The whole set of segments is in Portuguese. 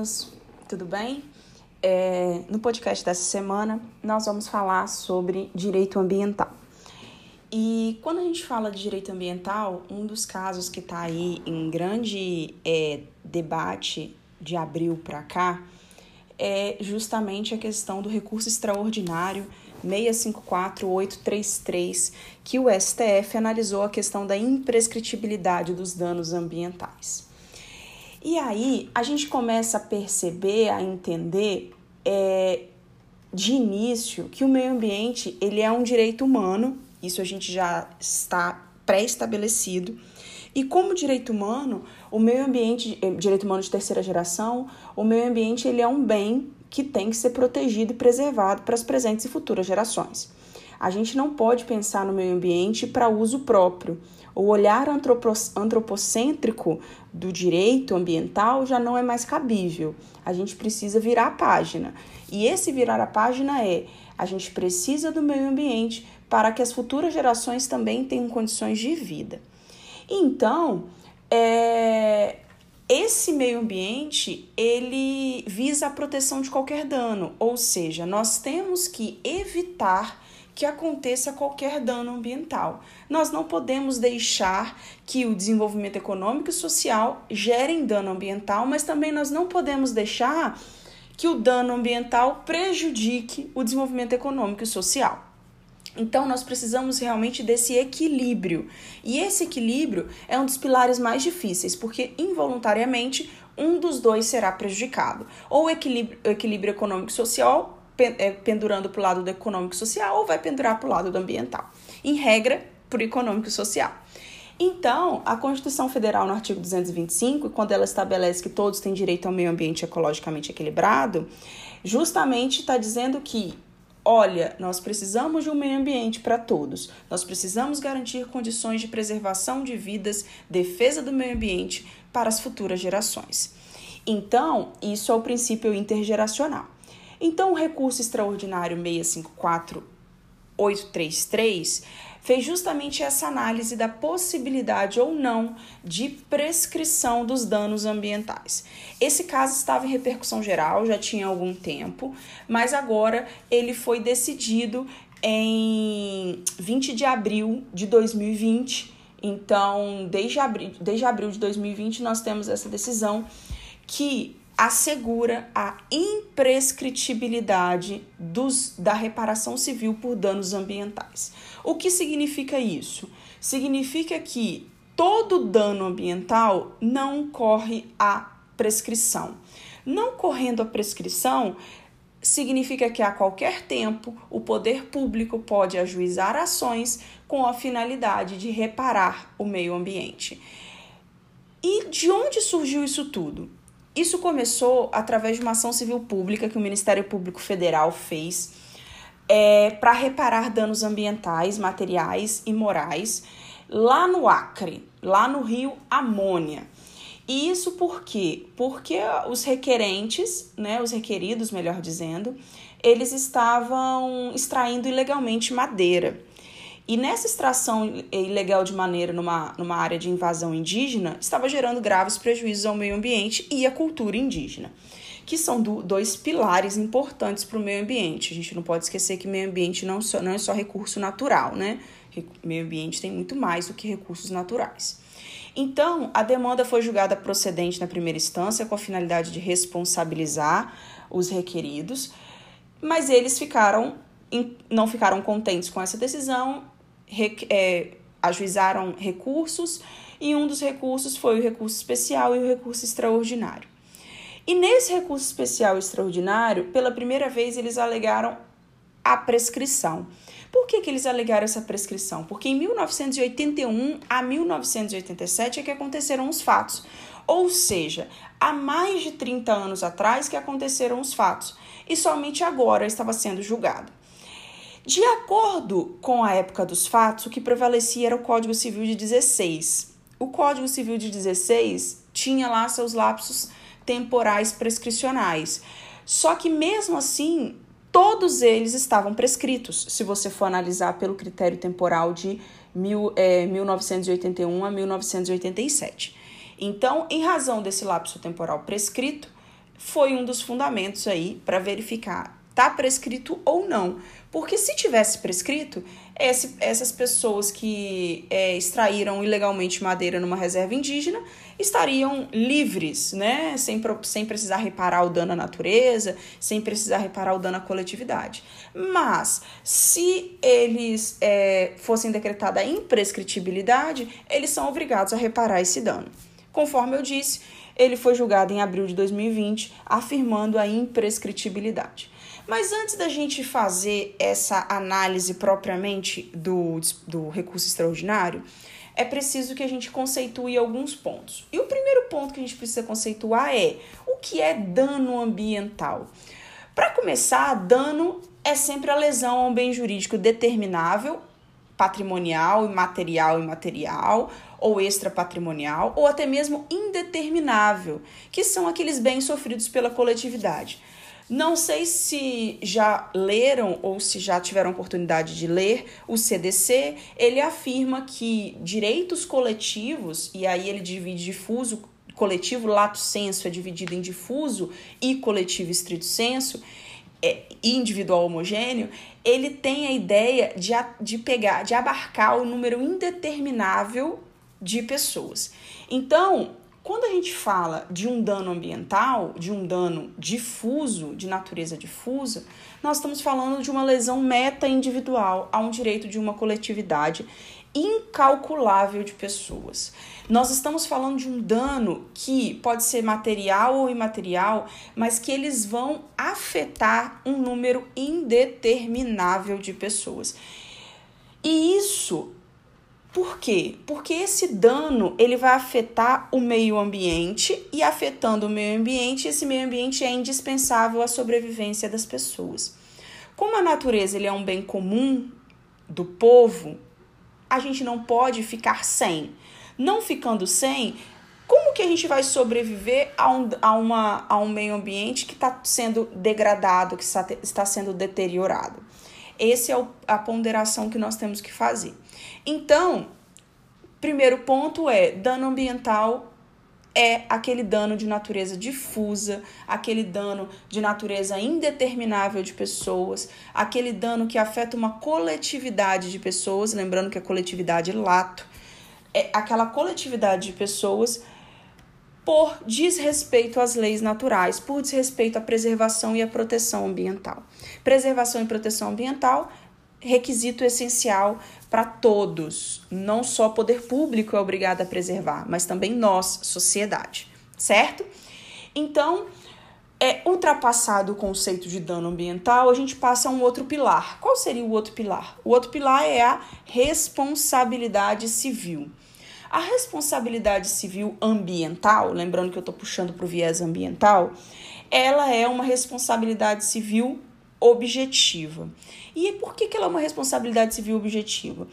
Meninos, tudo bem? É, no podcast dessa semana, nós vamos falar sobre direito ambiental. E quando a gente fala de direito ambiental, um dos casos que está aí em grande é, debate de abril para cá é justamente a questão do recurso extraordinário 654833, que o STF analisou a questão da imprescritibilidade dos danos ambientais. E aí a gente começa a perceber, a entender é, de início que o meio ambiente ele é um direito humano, isso a gente já está pré-estabelecido. E como direito humano, o meio ambiente, é, direito humano de terceira geração, o meio ambiente ele é um bem que tem que ser protegido e preservado para as presentes e futuras gerações. A gente não pode pensar no meio ambiente para uso próprio. O olhar antropocêntrico do direito ambiental já não é mais cabível. A gente precisa virar a página. E esse virar a página é: a gente precisa do meio ambiente para que as futuras gerações também tenham condições de vida. Então, é, esse meio ambiente ele visa a proteção de qualquer dano, ou seja, nós temos que evitar que aconteça qualquer dano ambiental. Nós não podemos deixar que o desenvolvimento econômico e social gerem dano ambiental, mas também nós não podemos deixar que o dano ambiental prejudique o desenvolvimento econômico e social. Então, nós precisamos realmente desse equilíbrio. E esse equilíbrio é um dos pilares mais difíceis, porque involuntariamente um dos dois será prejudicado. Ou o equilíbrio, equilíbrio econômico social é, pendurando para o lado do econômico social ou vai pendurar para o lado do ambiental. Em regra, por econômico social. Então, a Constituição Federal, no artigo 225, quando ela estabelece que todos têm direito ao meio ambiente ecologicamente equilibrado, justamente está dizendo que, olha, nós precisamos de um meio ambiente para todos, nós precisamos garantir condições de preservação de vidas, defesa do meio ambiente para as futuras gerações. Então, isso é o princípio intergeracional. Então, o recurso extraordinário 654833 fez justamente essa análise da possibilidade ou não de prescrição dos danos ambientais. Esse caso estava em repercussão geral, já tinha algum tempo, mas agora ele foi decidido em 20 de abril de 2020. Então, desde abril, desde abril de 2020, nós temos essa decisão que assegura a imprescritibilidade dos, da reparação civil por danos ambientais. O que significa isso? Significa que todo dano ambiental não corre a prescrição. Não correndo a prescrição, significa que a qualquer tempo o poder público pode ajuizar ações com a finalidade de reparar o meio ambiente. E de onde surgiu isso tudo? Isso começou através de uma ação civil pública que o Ministério Público Federal fez é, para reparar danos ambientais, materiais e morais lá no Acre, lá no rio Amônia. E isso por quê? Porque os requerentes, né, os requeridos, melhor dizendo, eles estavam extraindo ilegalmente madeira. E nessa extração ilegal de maneira numa, numa área de invasão indígena, estava gerando graves prejuízos ao meio ambiente e à cultura indígena, que são do, dois pilares importantes para o meio ambiente. A gente não pode esquecer que meio ambiente não, só, não é só recurso natural, né? Meio ambiente tem muito mais do que recursos naturais. Então, a demanda foi julgada procedente na primeira instância com a finalidade de responsabilizar os requeridos, mas eles ficaram não ficaram contentes com essa decisão é, ajuizaram recursos e um dos recursos foi o recurso especial e o recurso extraordinário. E nesse recurso especial e extraordinário, pela primeira vez, eles alegaram a prescrição. Por que, que eles alegaram essa prescrição? Porque em 1981 a 1987 é que aconteceram os fatos. Ou seja, há mais de 30 anos atrás que aconteceram os fatos. E somente agora estava sendo julgado. De acordo com a época dos fatos, o que prevalecia era o Código Civil de 16. O Código Civil de 16 tinha lá seus lapsos temporais prescricionais. Só que mesmo assim, todos eles estavam prescritos, se você for analisar pelo critério temporal de mil, é, 1981 a 1987. Então, em razão desse lapso temporal prescrito, foi um dos fundamentos aí para verificar tá prescrito ou não. Porque se tivesse prescrito, esse, essas pessoas que é, extraíram ilegalmente madeira numa reserva indígena estariam livres, né? Sem, sem precisar reparar o dano à natureza, sem precisar reparar o dano à coletividade. Mas, se eles é, fossem decretada a imprescritibilidade, eles são obrigados a reparar esse dano. Conforme eu disse, ele foi julgado em abril de 2020, afirmando a imprescritibilidade. Mas antes da gente fazer essa análise propriamente do, do recurso extraordinário, é preciso que a gente conceitue alguns pontos. E o primeiro ponto que a gente precisa conceituar é o que é dano ambiental. Para começar, dano é sempre a lesão a um bem jurídico determinável, patrimonial, material e imaterial, ou extrapatrimonial, ou até mesmo indeterminável, que são aqueles bens sofridos pela coletividade. Não sei se já leram ou se já tiveram oportunidade de ler o CDC. Ele afirma que direitos coletivos, e aí ele divide difuso, coletivo, lato senso é dividido em difuso e coletivo estrito senso, é, individual homogêneo, ele tem a ideia de, de pegar, de abarcar o número indeterminável de pessoas. Então, quando a gente fala de um dano ambiental, de um dano difuso, de natureza difusa, nós estamos falando de uma lesão meta-individual a um direito de uma coletividade incalculável de pessoas. Nós estamos falando de um dano que pode ser material ou imaterial, mas que eles vão afetar um número indeterminável de pessoas. E isso por quê? Porque esse dano ele vai afetar o meio ambiente e afetando o meio ambiente, esse meio ambiente é indispensável à sobrevivência das pessoas. Como a natureza ele é um bem comum do povo, a gente não pode ficar sem. Não ficando sem, como que a gente vai sobreviver a um, a uma, a um meio ambiente que está sendo degradado, que está, está sendo deteriorado? Essa é a ponderação que nós temos que fazer. Então, primeiro ponto é dano ambiental é aquele dano de natureza difusa, aquele dano de natureza indeterminável de pessoas, aquele dano que afeta uma coletividade de pessoas, lembrando que a coletividade lato é aquela coletividade de pessoas por desrespeito às leis naturais, por desrespeito à preservação e à proteção ambiental. Preservação e proteção ambiental requisito essencial para todos. Não só o poder público é obrigado a preservar, mas também nós, sociedade, certo? Então, é ultrapassado o conceito de dano ambiental, a gente passa a um outro pilar. Qual seria o outro pilar? O outro pilar é a responsabilidade civil. A responsabilidade civil ambiental, lembrando que eu estou puxando para o viés ambiental, ela é uma responsabilidade civil objetiva. E por que, que ela é uma responsabilidade civil objetiva?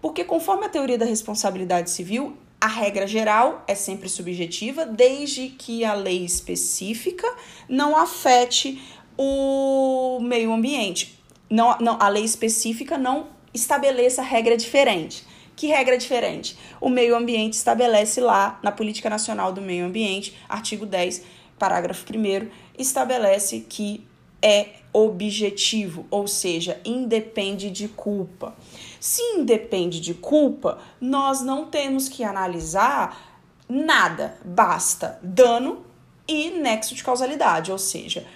Porque, conforme a teoria da responsabilidade civil, a regra geral é sempre subjetiva, desde que a lei específica não afete o meio ambiente. Não, não, a lei específica não estabeleça regra diferente. Que regra diferente? O meio ambiente estabelece lá na Política Nacional do Meio Ambiente, artigo 10, parágrafo 1, estabelece que é objetivo, ou seja, independe de culpa. Se independe de culpa, nós não temos que analisar nada, basta dano e nexo de causalidade, ou seja,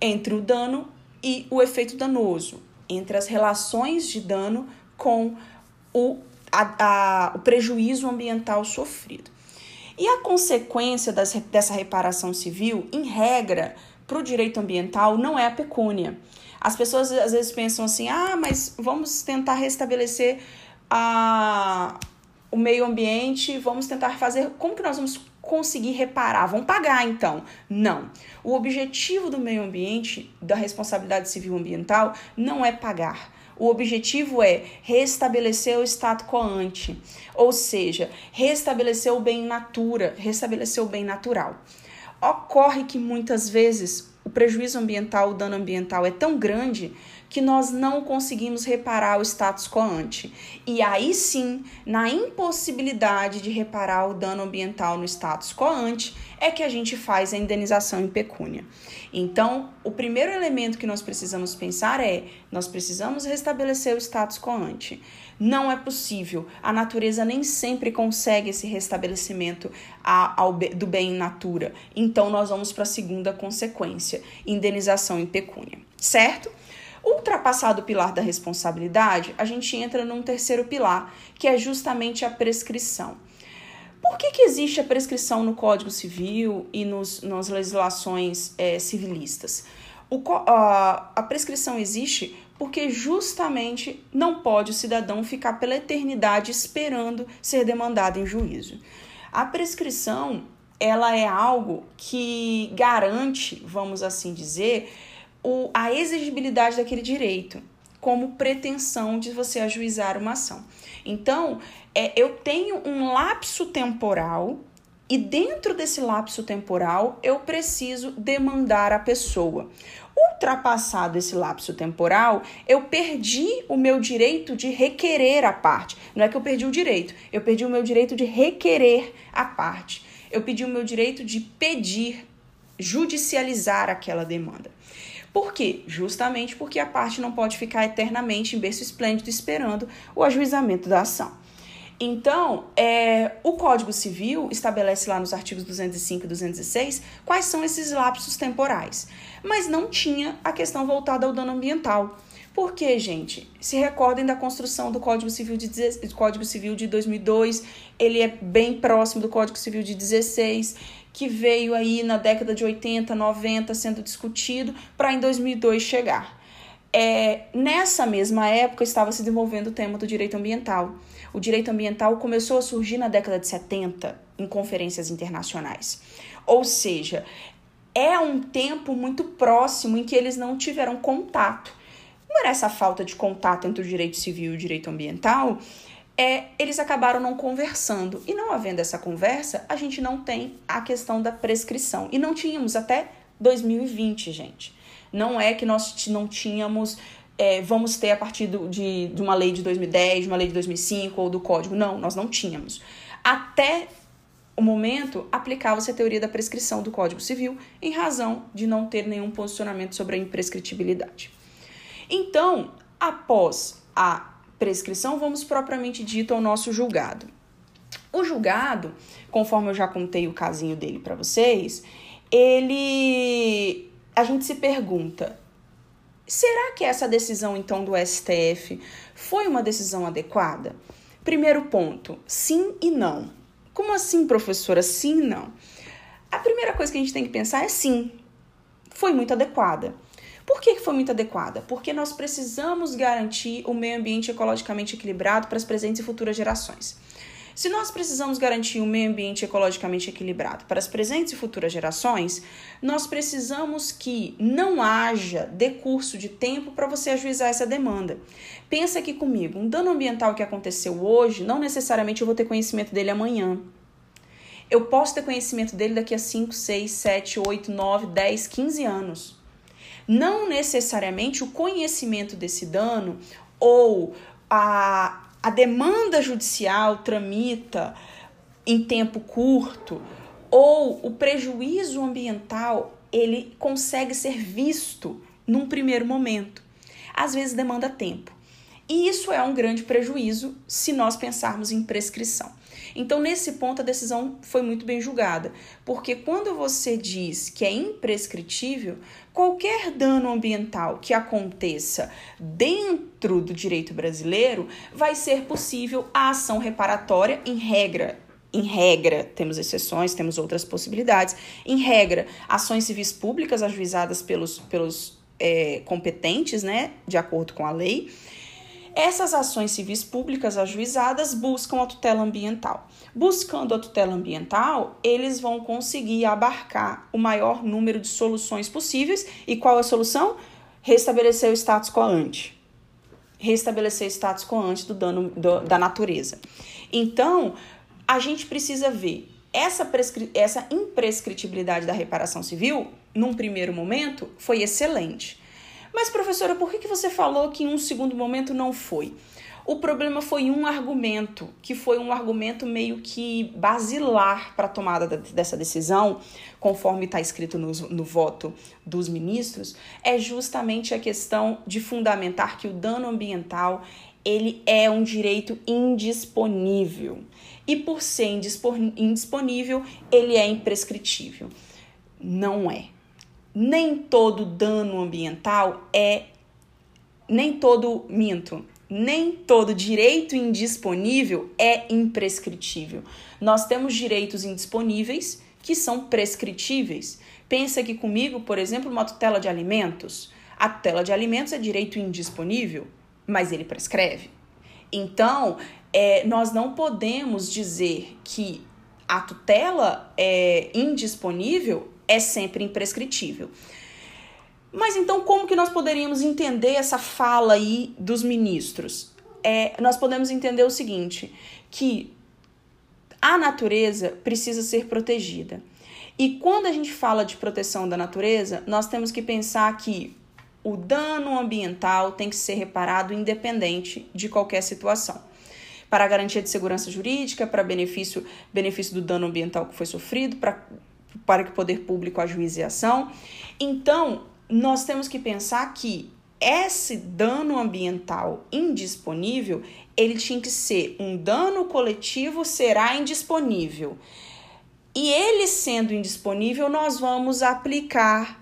entre o dano e o efeito danoso, entre as relações de dano com o, a, a, o prejuízo ambiental sofrido. E a consequência das, dessa reparação civil, em regra, para o direito ambiental não é a pecúnia. As pessoas às vezes pensam assim: ah, mas vamos tentar restabelecer a, o meio ambiente, vamos tentar fazer. Como que nós vamos conseguir reparar? Vamos pagar então? Não. O objetivo do meio ambiente, da responsabilidade civil ambiental, não é pagar. O objetivo é restabelecer o status quo ante, ou seja, restabelecer o bem natura, restabelecer o bem natural. Ocorre que muitas vezes o prejuízo ambiental, o dano ambiental é tão grande que nós não conseguimos reparar o status quo ante. E aí sim, na impossibilidade de reparar o dano ambiental no status quo ante, é que a gente faz a indenização em pecúnia. Então, o primeiro elemento que nós precisamos pensar é: nós precisamos restabelecer o status quo ante. Não é possível. A natureza nem sempre consegue esse restabelecimento ao, do bem in natura. Então, nós vamos para a segunda consequência: indenização em pecúnia. Certo? Ultrapassado o pilar da responsabilidade, a gente entra num terceiro pilar, que é justamente a prescrição. Por que, que existe a prescrição no Código Civil e nos, nas legislações é, civilistas? O, a, a prescrição existe porque justamente não pode o cidadão ficar pela eternidade esperando ser demandado em juízo. A prescrição ela é algo que garante, vamos assim dizer, o, a exigibilidade daquele direito como pretensão de você ajuizar uma ação. Então, é, eu tenho um lapso temporal e dentro desse lapso temporal eu preciso demandar a pessoa. Ultrapassado esse lapso temporal, eu perdi o meu direito de requerer a parte. Não é que eu perdi o direito, eu perdi o meu direito de requerer a parte. Eu pedi o meu direito de pedir, judicializar aquela demanda. Por quê? Justamente porque a parte não pode ficar eternamente em berço esplêndido esperando o ajuizamento da ação. Então, é, o Código Civil estabelece lá nos artigos 205 e 206 quais são esses lapsos temporais, mas não tinha a questão voltada ao dano ambiental. Por quê, gente? Se recordem da construção do Código Civil de, Código Civil de 2002, ele é bem próximo do Código Civil de 16 que veio aí na década de 80, 90 sendo discutido para em 2002 chegar. É, nessa mesma época estava se desenvolvendo o tema do direito ambiental. O direito ambiental começou a surgir na década de 70 em conferências internacionais. Ou seja, é um tempo muito próximo em que eles não tiveram contato. Não era essa falta de contato entre o direito civil e o direito ambiental, é, eles acabaram não conversando. E não havendo essa conversa, a gente não tem a questão da prescrição. E não tínhamos até 2020, gente. Não é que nós não tínhamos, é, vamos ter a partir do, de, de uma lei de 2010, de uma lei de 2005 ou do código. Não, nós não tínhamos. Até o momento, aplicava-se a teoria da prescrição do Código Civil em razão de não ter nenhum posicionamento sobre a imprescritibilidade. Então, após a prescrição, vamos propriamente dito ao nosso julgado. O julgado, conforme eu já contei o casinho dele para vocês, ele a gente se pergunta: será que essa decisão então do STF foi uma decisão adequada? Primeiro ponto, sim e não. Como assim, professora? Sim e não. A primeira coisa que a gente tem que pensar é sim, foi muito adequada. Por que foi muito adequada? Porque nós precisamos garantir o meio ambiente ecologicamente equilibrado para as presentes e futuras gerações. Se nós precisamos garantir um meio ambiente ecologicamente equilibrado para as presentes e futuras gerações, nós precisamos que não haja decurso de tempo para você ajuizar essa demanda. Pensa aqui comigo, um dano ambiental que aconteceu hoje, não necessariamente eu vou ter conhecimento dele amanhã. Eu posso ter conhecimento dele daqui a 5, 6, 7, 8, 9, 10, 15 anos não necessariamente o conhecimento desse dano ou a, a demanda judicial tramita em tempo curto ou o prejuízo ambiental ele consegue ser visto num primeiro momento. Às vezes demanda tempo. E isso é um grande prejuízo se nós pensarmos em prescrição. Então, nesse ponto, a decisão foi muito bem julgada, porque quando você diz que é imprescritível, qualquer dano ambiental que aconteça dentro do direito brasileiro vai ser possível a ação reparatória em regra. Em regra, temos exceções, temos outras possibilidades. Em regra, ações civis públicas ajuizadas pelos, pelos é, competentes, né, de acordo com a lei essas ações civis públicas ajuizadas buscam a tutela ambiental. Buscando a tutela ambiental, eles vão conseguir abarcar o maior número de soluções possíveis. E qual é a solução? Restabelecer o status quo ante. Restabelecer o status quo ante do dano do, da natureza. Então, a gente precisa ver essa, essa imprescritibilidade da reparação civil, num primeiro momento, foi excelente. Mas, professora, por que, que você falou que em um segundo momento não foi? O problema foi um argumento, que foi um argumento meio que basilar para a tomada dessa decisão, conforme está escrito no, no voto dos ministros, é justamente a questão de fundamentar que o dano ambiental ele é um direito indisponível. E por ser indisponível, ele é imprescritível. Não é. Nem todo dano ambiental é. Nem todo. Minto nem todo direito indisponível é imprescritível. Nós temos direitos indisponíveis que são prescritíveis. Pensa aqui comigo, por exemplo, uma tutela de alimentos. A tutela de alimentos é direito indisponível, mas ele prescreve. Então, é, nós não podemos dizer que a tutela é indisponível é sempre imprescritível. Mas então, como que nós poderíamos entender essa fala aí dos ministros? É, nós podemos entender o seguinte: que a natureza precisa ser protegida. E quando a gente fala de proteção da natureza, nós temos que pensar que o dano ambiental tem que ser reparado independente de qualquer situação. Para garantia de segurança jurídica, para benefício, benefício do dano ambiental que foi sofrido, para, para que o poder público ajuize a ação. Então, nós temos que pensar que esse dano ambiental indisponível, ele tinha que ser um dano coletivo será indisponível. E ele sendo indisponível, nós vamos aplicar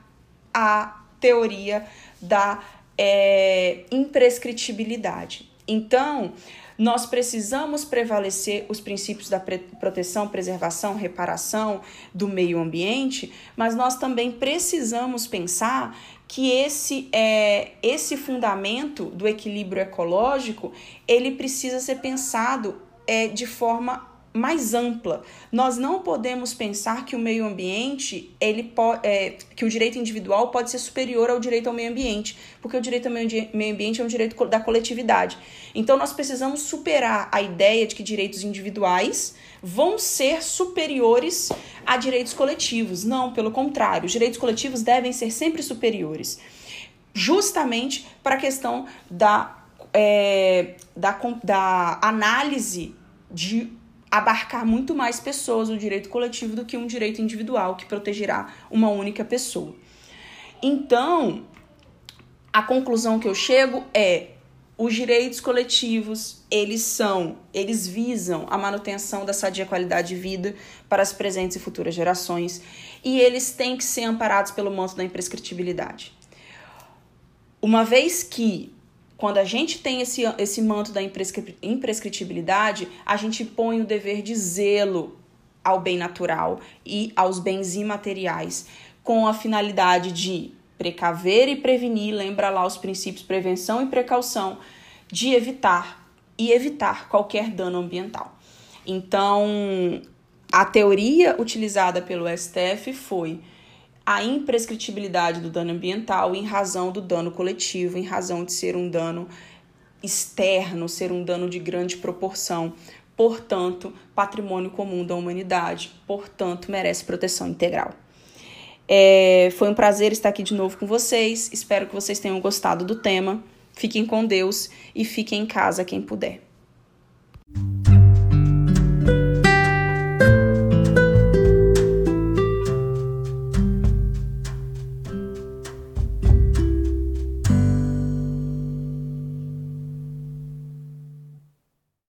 a teoria da é, imprescritibilidade. Então, nós precisamos prevalecer os princípios da proteção, preservação, reparação do meio ambiente, mas nós também precisamos pensar que esse é esse fundamento do equilíbrio ecológico ele precisa ser pensado é, de forma mais ampla. Nós não podemos pensar que o meio ambiente, ele é, que o direito individual pode ser superior ao direito ao meio ambiente, porque o direito ao meio ambiente é um direito da coletividade. Então nós precisamos superar a ideia de que direitos individuais vão ser superiores a direitos coletivos. Não, pelo contrário, os direitos coletivos devem ser sempre superiores. Justamente para a questão da, é, da, da análise de abarcar muito mais pessoas o direito coletivo do que um direito individual que protegerá uma única pessoa. Então, a conclusão que eu chego é os direitos coletivos, eles são, eles visam a manutenção da sadia qualidade de vida para as presentes e futuras gerações, e eles têm que ser amparados pelo manto da imprescritibilidade. Uma vez que quando a gente tem esse, esse manto da imprescritibilidade, a gente põe o dever de zelo ao bem natural e aos bens imateriais, com a finalidade de precaver e prevenir, lembra lá os princípios prevenção e precaução, de evitar e evitar qualquer dano ambiental. Então, a teoria utilizada pelo STF foi a imprescritibilidade do dano ambiental em razão do dano coletivo, em razão de ser um dano externo, ser um dano de grande proporção, portanto, patrimônio comum da humanidade, portanto, merece proteção integral. É, foi um prazer estar aqui de novo com vocês. Espero que vocês tenham gostado do tema. Fiquem com Deus e fiquem em casa quem puder.